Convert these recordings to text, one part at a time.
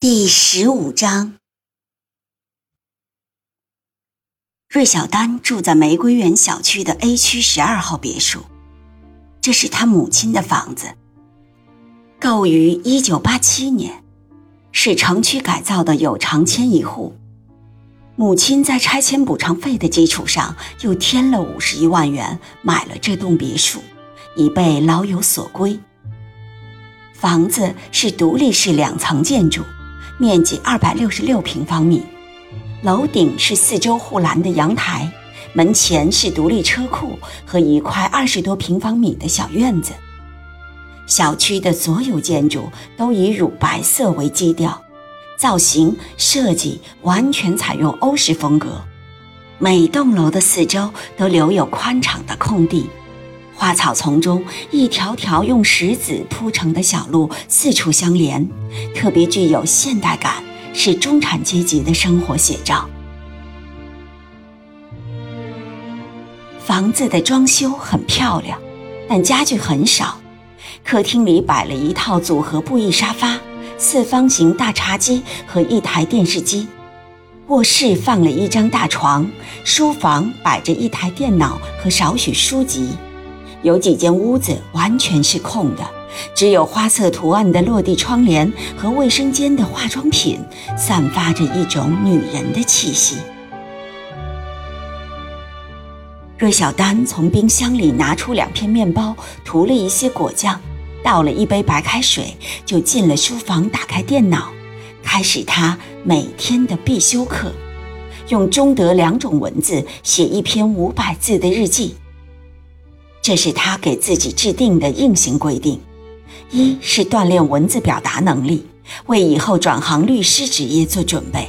第十五章，芮小丹住在玫瑰园小区的 A 区十二号别墅，这是他母亲的房子，购于一九八七年，是城区改造的有偿迁移户。母亲在拆迁补偿费的基础上，又添了五十一万元买了这栋别墅，以备老有所归。房子是独立式两层建筑。面积二百六十六平方米，楼顶是四周护栏的阳台，门前是独立车库和一块二十多平方米的小院子。小区的所有建筑都以乳白色为基调，造型设计完全采用欧式风格。每栋楼的四周都留有宽敞的空地。花草丛中，一条条用石子铺成的小路四处相连，特别具有现代感，是中产阶级的生活写照。房子的装修很漂亮，但家具很少。客厅里摆了一套组合布艺沙发、四方形大茶几和一台电视机，卧室放了一张大床，书房摆着一台电脑和少许书籍。有几间屋子完全是空的，只有花色图案的落地窗帘和卫生间的化妆品，散发着一种女人的气息。芮小丹从冰箱里拿出两片面包，涂了一些果酱，倒了一杯白开水，就进了书房，打开电脑，开始他每天的必修课，用中德两种文字写一篇五百字的日记。这是他给自己制定的硬性规定：一是锻炼文字表达能力，为以后转行律师职业做准备；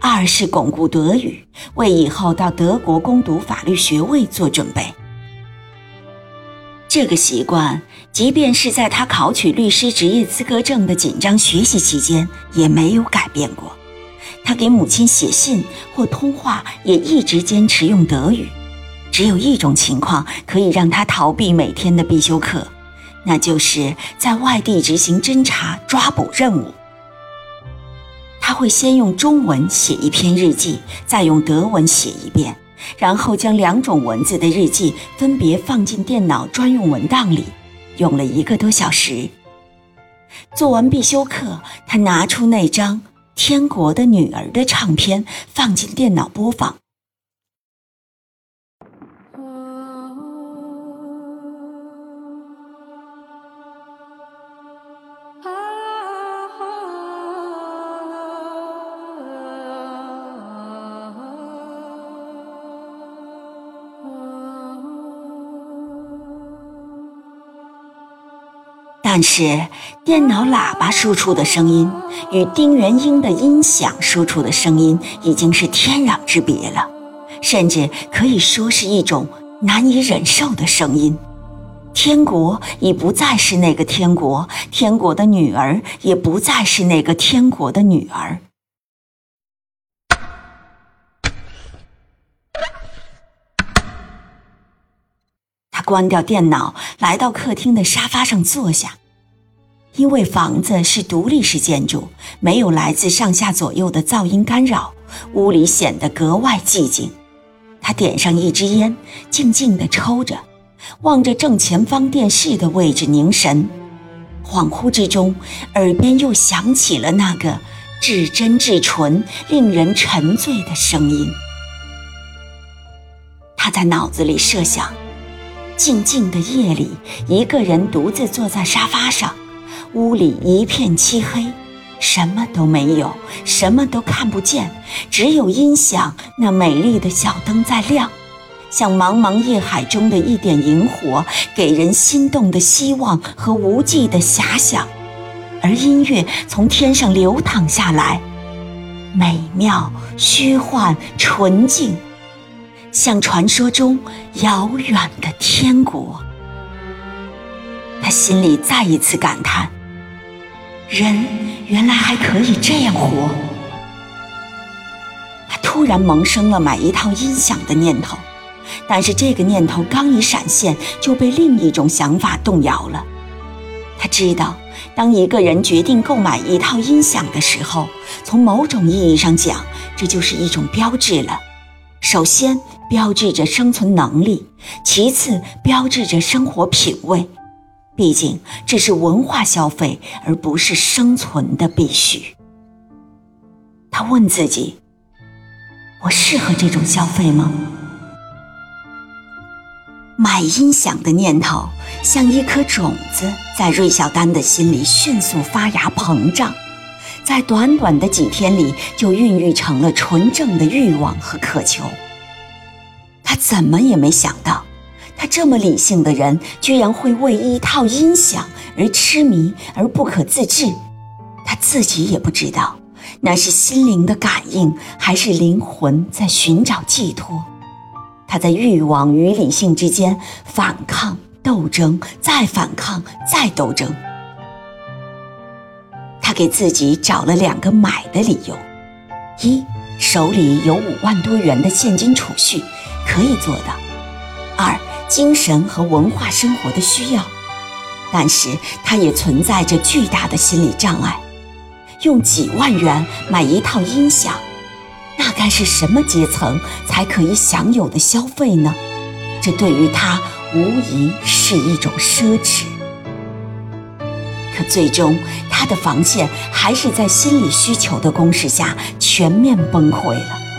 二是巩固德语，为以后到德国攻读法律学位做准备。这个习惯，即便是在他考取律师职业资格证的紧张学习期间，也没有改变过。他给母亲写信或通话，也一直坚持用德语。只有一种情况可以让他逃避每天的必修课，那就是在外地执行侦查抓捕任务。他会先用中文写一篇日记，再用德文写一遍，然后将两种文字的日记分别放进电脑专用文档里，用了一个多小时。做完必修课，他拿出那张《天国的女儿》的唱片，放进电脑播放。但是，电脑喇叭输出的声音与丁元英的音响输出的声音已经是天壤之别了，甚至可以说是一种难以忍受的声音。天国已不再是那个天国，天国的女儿也不再是那个天国的女儿。他关掉电脑，来到客厅的沙发上坐下。因为房子是独立式建筑，没有来自上下左右的噪音干扰，屋里显得格外寂静。他点上一支烟，静静地抽着，望着正前方电视的位置凝神。恍惚之中，耳边又响起了那个至真至纯、令人沉醉的声音。他在脑子里设想：静静的夜里，一个人独自坐在沙发上。屋里一片漆黑，什么都没有，什么都看不见，只有音响那美丽的小灯在亮，像茫茫夜海中的一点萤火，给人心动的希望和无际的遐想。而音乐从天上流淌下来，美妙、虚幻、纯净，像传说中遥远的天国。他心里再一次感叹：人原来还可以这样活。他突然萌生了买一套音响的念头，但是这个念头刚一闪现，就被另一种想法动摇了。他知道。当一个人决定购买一套音响的时候，从某种意义上讲，这就是一种标志了。首先，标志着生存能力；其次，标志着生活品味。毕竟，这是文化消费，而不是生存的必须。他问自己：“我适合这种消费吗？”买音响的念头像一颗种子，在芮小丹的心里迅速发芽膨胀，在短短的几天里就孕育成了纯正的欲望和渴求。他怎么也没想到，他这么理性的人，居然会为一套音响而痴迷而不可自制。他自己也不知道，那是心灵的感应，还是灵魂在寻找寄托。他在欲望与理性之间反抗、斗争，再反抗、再斗争。他给自己找了两个买的理由：一，手里有五万多元的现金储蓄，可以做到；二，精神和文化生活的需要。但是，他也存在着巨大的心理障碍：用几万元买一套音响。那该是什么阶层才可以享有的消费呢？这对于他无疑是一种奢侈。可最终，他的防线还是在心理需求的攻势下全面崩溃了。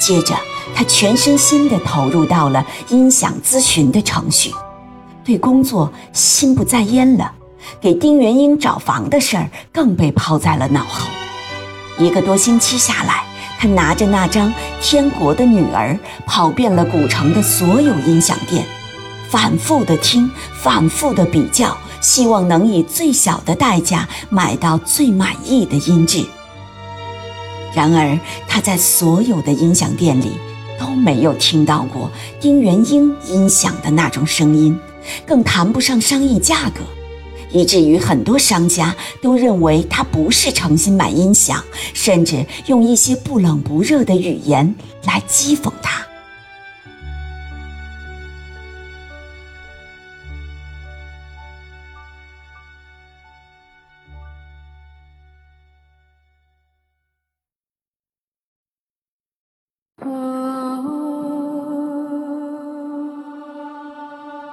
接着，他全身心地投入到了音响咨询的程序，对工作心不在焉了，给丁元英找房的事儿更被抛在了脑后。一个多星期下来。他拿着那张《天国的女儿》，跑遍了古城的所有音响店，反复的听，反复的比较，希望能以最小的代价买到最满意的音质。然而，他在所有的音响店里都没有听到过丁元英音响的那种声音，更谈不上商议价格。以至于很多商家都认为他不是诚心买音响，甚至用一些不冷不热的语言来讥讽他。